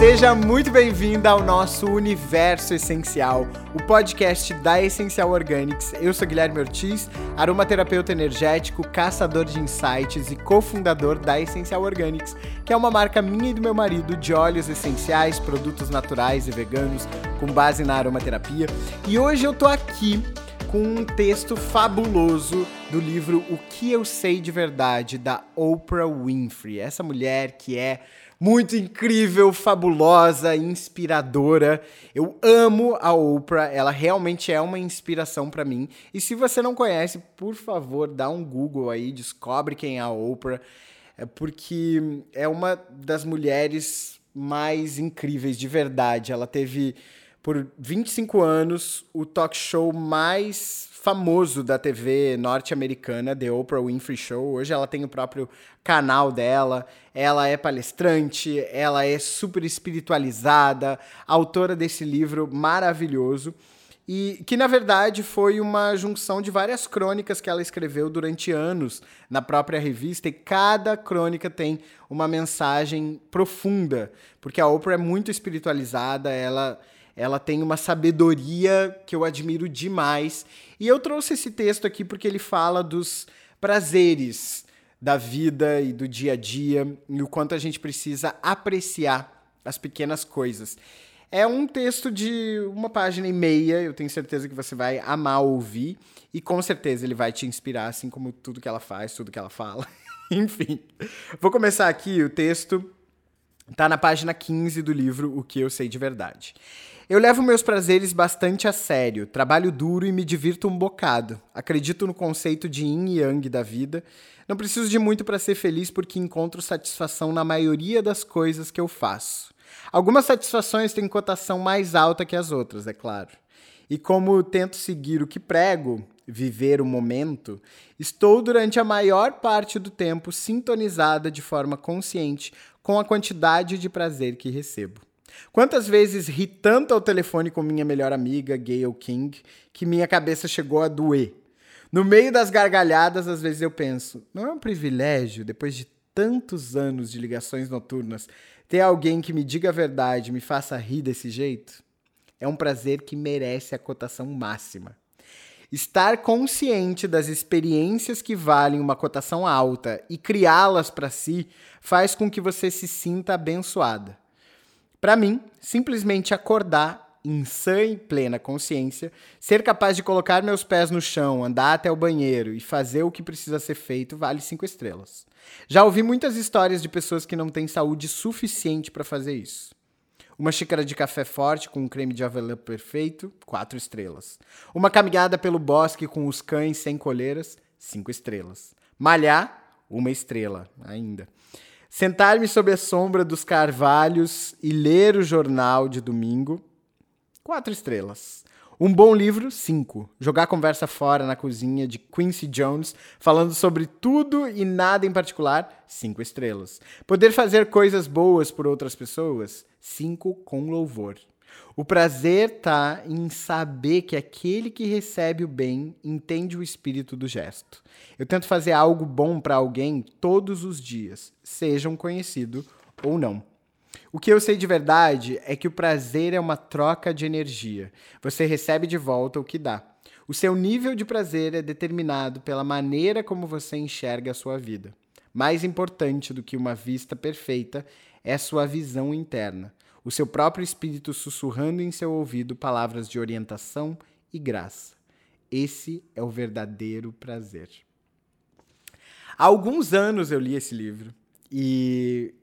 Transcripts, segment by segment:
Seja muito bem-vinda ao nosso Universo Essencial, o podcast da Essencial Organics. Eu sou Guilherme Ortiz, aromaterapeuta energético, caçador de insights e cofundador da Essencial Organics, que é uma marca minha e do meu marido de óleos essenciais, produtos naturais e veganos com base na aromaterapia. E hoje eu tô aqui com um texto fabuloso do livro O que eu sei de verdade da Oprah Winfrey, essa mulher que é muito incrível, fabulosa, inspiradora. Eu amo a Oprah, ela realmente é uma inspiração para mim. E se você não conhece, por favor, dá um Google aí, descobre quem é a Oprah, é porque é uma das mulheres mais incríveis de verdade. Ela teve por 25 anos o talk show mais famoso da TV norte-americana, The Oprah Winfrey Show. Hoje ela tem o próprio canal dela, ela é palestrante, ela é super espiritualizada, autora desse livro maravilhoso. E que na verdade foi uma junção de várias crônicas que ela escreveu durante anos na própria revista, e cada crônica tem uma mensagem profunda, porque a Oprah é muito espiritualizada, ela ela tem uma sabedoria que eu admiro demais. E eu trouxe esse texto aqui porque ele fala dos prazeres da vida e do dia a dia e o quanto a gente precisa apreciar as pequenas coisas. É um texto de uma página e meia, eu tenho certeza que você vai amar ouvir e com certeza ele vai te inspirar, assim como tudo que ela faz, tudo que ela fala. Enfim, vou começar aqui. O texto está na página 15 do livro O que eu sei de verdade. Eu levo meus prazeres bastante a sério, trabalho duro e me divirto um bocado. Acredito no conceito de yin e yang da vida. Não preciso de muito para ser feliz porque encontro satisfação na maioria das coisas que eu faço. Algumas satisfações têm cotação mais alta que as outras, é claro. E como tento seguir o que prego, viver o momento, estou durante a maior parte do tempo sintonizada de forma consciente com a quantidade de prazer que recebo. Quantas vezes ri tanto ao telefone com minha melhor amiga, Gayle King, que minha cabeça chegou a doer. No meio das gargalhadas, às vezes eu penso: não é um privilégio, depois de tantos anos de ligações noturnas, ter alguém que me diga a verdade, me faça rir desse jeito? É um prazer que merece a cotação máxima. Estar consciente das experiências que valem uma cotação alta e criá-las para si faz com que você se sinta abençoada. Para mim, simplesmente acordar em sã e plena consciência, ser capaz de colocar meus pés no chão, andar até o banheiro e fazer o que precisa ser feito vale cinco estrelas. Já ouvi muitas histórias de pessoas que não têm saúde suficiente para fazer isso. Uma xícara de café forte com um creme de avelã perfeito, quatro estrelas. Uma caminhada pelo bosque com os cães sem coleiras, cinco estrelas. Malhar, uma estrela ainda. Sentar-me sob a sombra dos carvalhos e ler o jornal de domingo. Quatro estrelas. Um bom livro, cinco. Jogar conversa fora na cozinha de Quincy Jones, falando sobre tudo e nada em particular, cinco estrelas. Poder fazer coisas boas por outras pessoas, cinco com louvor. O prazer está em saber que aquele que recebe o bem entende o espírito do gesto. Eu tento fazer algo bom para alguém todos os dias, sejam conhecido ou não. O que eu sei de verdade é que o prazer é uma troca de energia. Você recebe de volta o que dá. O seu nível de prazer é determinado pela maneira como você enxerga a sua vida. Mais importante do que uma vista perfeita é sua visão interna o seu próprio espírito sussurrando em seu ouvido palavras de orientação e graça. Esse é o verdadeiro prazer. Há alguns anos eu li esse livro e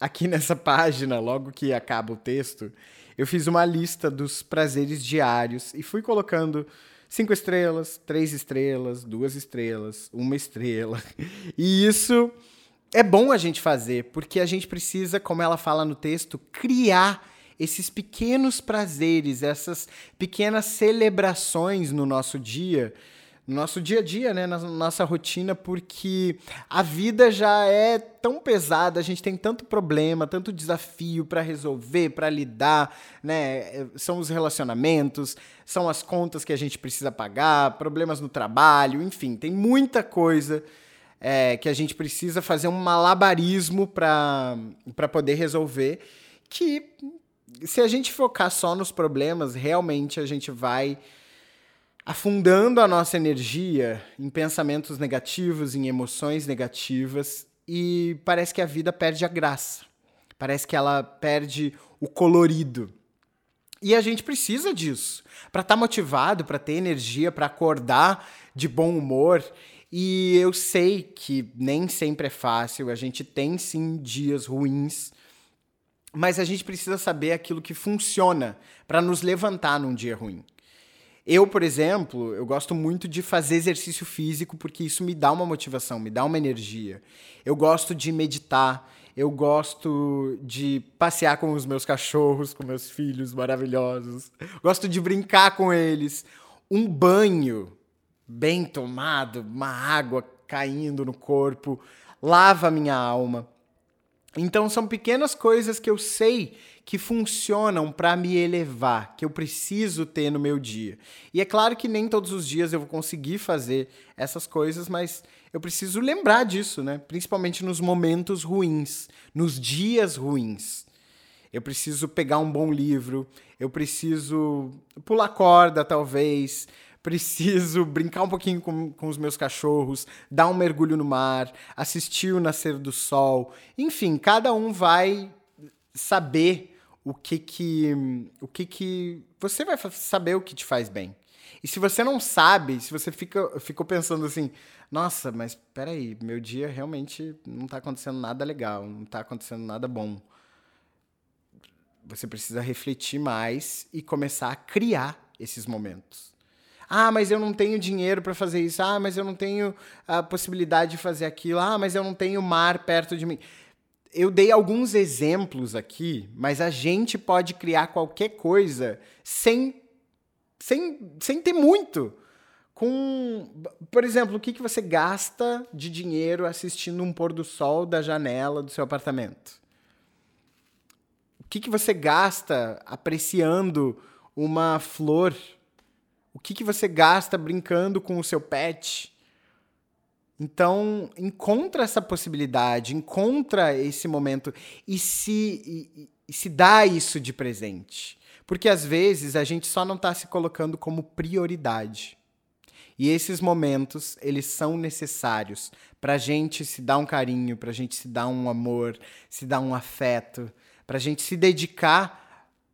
aqui nessa página, logo que acaba o texto, eu fiz uma lista dos prazeres diários e fui colocando cinco estrelas, três estrelas, duas estrelas, uma estrela. E isso é bom a gente fazer, porque a gente precisa, como ela fala no texto, criar esses pequenos prazeres, essas pequenas celebrações no nosso dia, no nosso dia a dia, né, na nossa rotina, porque a vida já é tão pesada, a gente tem tanto problema, tanto desafio para resolver, para lidar, né? São os relacionamentos, são as contas que a gente precisa pagar, problemas no trabalho, enfim, tem muita coisa é, que a gente precisa fazer um malabarismo para poder resolver. que se a gente focar só nos problemas, realmente a gente vai afundando a nossa energia em pensamentos negativos, em emoções negativas e parece que a vida perde a graça. Parece que ela perde o colorido. E a gente precisa disso para estar tá motivado, para ter energia, para acordar de bom humor. E eu sei que nem sempre é fácil, a gente tem sim dias ruins, mas a gente precisa saber aquilo que funciona para nos levantar num dia ruim. Eu, por exemplo, eu gosto muito de fazer exercício físico porque isso me dá uma motivação, me dá uma energia. Eu gosto de meditar, eu gosto de passear com os meus cachorros, com meus filhos maravilhosos. Gosto de brincar com eles. Um banho bem tomado, uma água caindo no corpo, lava minha alma. Então são pequenas coisas que eu sei que funcionam para me elevar, que eu preciso ter no meu dia. E é claro que nem todos os dias eu vou conseguir fazer essas coisas, mas eu preciso lembrar disso, né? Principalmente nos momentos ruins, nos dias ruins. Eu preciso pegar um bom livro, eu preciso pular corda, talvez, preciso brincar um pouquinho com, com os meus cachorros, dar um mergulho no mar, assistir o nascer do sol. Enfim, cada um vai saber o que que o que que você vai saber o que te faz bem. E se você não sabe, se você fica ficou pensando assim, nossa, mas peraí, meu dia realmente não está acontecendo nada legal, não está acontecendo nada bom. Você precisa refletir mais e começar a criar esses momentos. Ah, mas eu não tenho dinheiro para fazer isso. Ah, mas eu não tenho a possibilidade de fazer aquilo. Ah, mas eu não tenho mar perto de mim. Eu dei alguns exemplos aqui, mas a gente pode criar qualquer coisa sem, sem, sem ter muito. Com, por exemplo, o que, que você gasta de dinheiro assistindo um pôr do sol da janela do seu apartamento? O que, que você gasta apreciando uma flor o que, que você gasta brincando com o seu pet? Então, encontra essa possibilidade, encontra esse momento e se, e, e se dá isso de presente. Porque às vezes a gente só não está se colocando como prioridade. E esses momentos, eles são necessários para a gente se dar um carinho, para a gente se dar um amor, se dar um afeto, para a gente se dedicar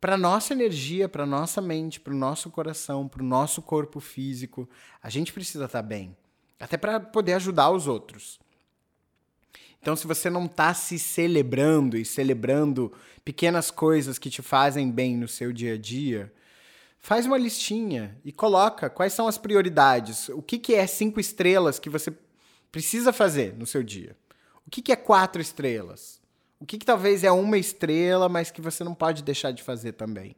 para nossa energia, para nossa mente, para o nosso coração, para o nosso corpo físico. A gente precisa estar tá bem, até para poder ajudar os outros. Então, se você não está se celebrando e celebrando pequenas coisas que te fazem bem no seu dia a dia, faz uma listinha e coloca quais são as prioridades. O que, que é cinco estrelas que você precisa fazer no seu dia? O que, que é quatro estrelas? O que, que talvez é uma estrela, mas que você não pode deixar de fazer também?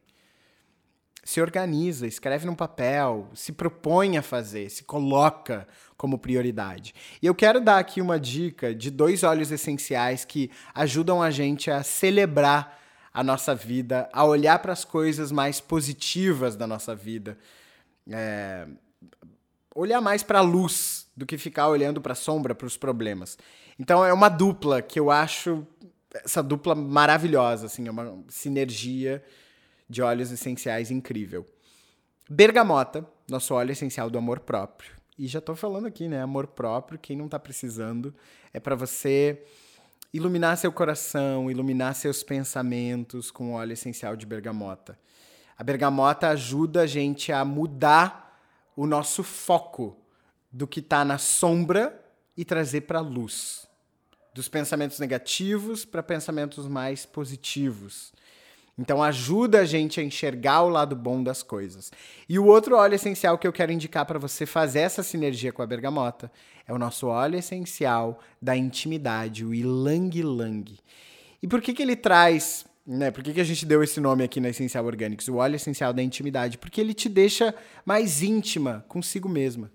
Se organiza, escreve num papel, se propõe a fazer, se coloca como prioridade. E eu quero dar aqui uma dica de dois óleos essenciais que ajudam a gente a celebrar a nossa vida, a olhar para as coisas mais positivas da nossa vida. É, olhar mais para a luz do que ficar olhando para a sombra, para os problemas. Então é uma dupla que eu acho essa dupla maravilhosa, assim, é uma sinergia de óleos essenciais incrível. Bergamota, nosso óleo essencial do amor próprio. E já tô falando aqui, né? Amor próprio, quem não tá precisando, é para você iluminar seu coração, iluminar seus pensamentos com óleo essencial de bergamota. A bergamota ajuda a gente a mudar o nosso foco do que está na sombra e trazer para luz dos pensamentos negativos para pensamentos mais positivos. Então ajuda a gente a enxergar o lado bom das coisas. E o outro óleo essencial que eu quero indicar para você fazer essa sinergia com a bergamota é o nosso óleo essencial da intimidade, o Ilang Lang. E por que, que ele traz, né? Por que, que a gente deu esse nome aqui na Essencial Organics, o óleo essencial da intimidade? Porque ele te deixa mais íntima consigo mesma.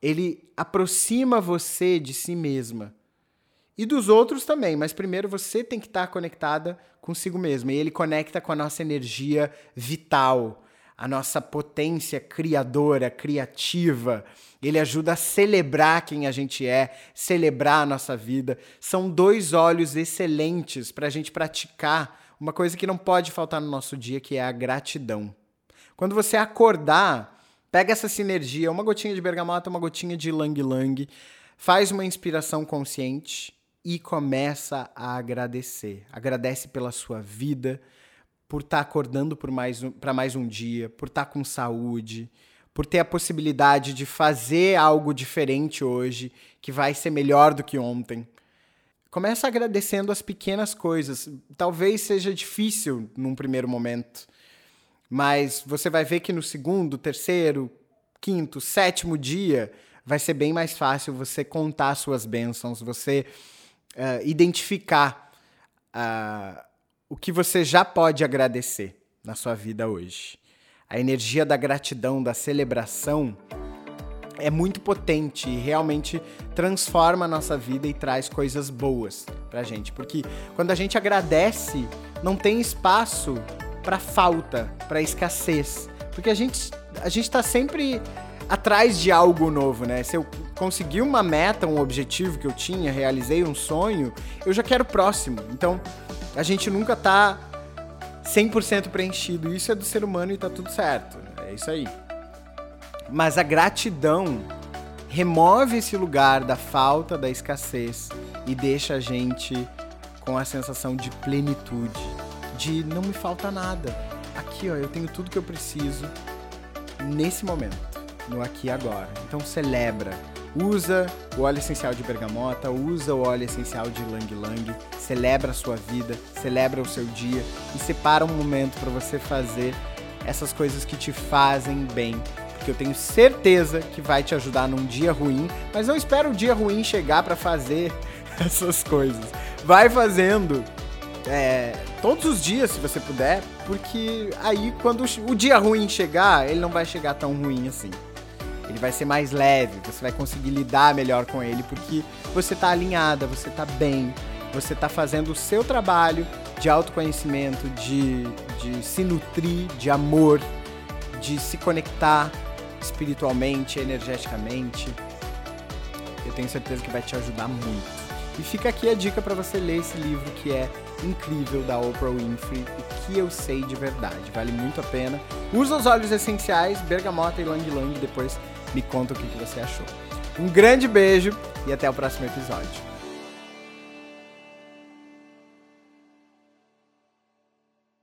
Ele aproxima você de si mesma e dos outros também, mas primeiro você tem que estar conectada consigo mesmo. E ele conecta com a nossa energia vital, a nossa potência criadora, criativa. Ele ajuda a celebrar quem a gente é, celebrar a nossa vida. São dois olhos excelentes para a gente praticar uma coisa que não pode faltar no nosso dia, que é a gratidão. Quando você acordar, pega essa sinergia, uma gotinha de bergamota, uma gotinha de lang-lang, faz uma inspiração consciente e começa a agradecer. Agradece pela sua vida, por estar tá acordando para mais, um, mais um dia, por estar tá com saúde, por ter a possibilidade de fazer algo diferente hoje, que vai ser melhor do que ontem. Começa agradecendo as pequenas coisas. Talvez seja difícil num primeiro momento, mas você vai ver que no segundo, terceiro, quinto, sétimo dia vai ser bem mais fácil você contar suas bênçãos, você uh, identificar uh, o que você já pode agradecer na sua vida hoje a energia da gratidão, da celebração, é muito potente e realmente transforma a nossa vida e traz coisas boas pra gente. Porque quando a gente agradece, não tem espaço para falta, para escassez. Porque a gente, a gente tá sempre atrás de algo novo, né? Se eu conseguir uma meta, um objetivo que eu tinha, realizei um sonho, eu já quero o próximo. Então, a gente nunca tá 100% preenchido. Isso é do ser humano e tá tudo certo. É isso aí. Mas a gratidão remove esse lugar da falta, da escassez e deixa a gente com a sensação de plenitude, de não me falta nada. Aqui, ó, eu tenho tudo que eu preciso nesse momento, no aqui e agora. Então celebra, Usa o óleo essencial de bergamota, usa o óleo essencial de lang lang, celebra a sua vida, celebra o seu dia e separa um momento para você fazer essas coisas que te fazem bem. Porque eu tenho certeza que vai te ajudar num dia ruim, mas não espera o dia ruim chegar para fazer essas coisas. Vai fazendo é, todos os dias, se você puder, porque aí quando o dia ruim chegar, ele não vai chegar tão ruim assim. Ele vai ser mais leve, você vai conseguir lidar melhor com ele porque você está alinhada, você está bem, você está fazendo o seu trabalho de autoconhecimento, de, de se nutrir de amor, de se conectar espiritualmente, energeticamente. Eu tenho certeza que vai te ajudar muito. E fica aqui a dica para você ler esse livro que é incrível da Oprah Winfrey, O que eu sei de verdade. Vale muito a pena. Usa os óleos essenciais, bergamota e lang lang, depois me conta o que, você achou. Um grande beijo e até o próximo episódio.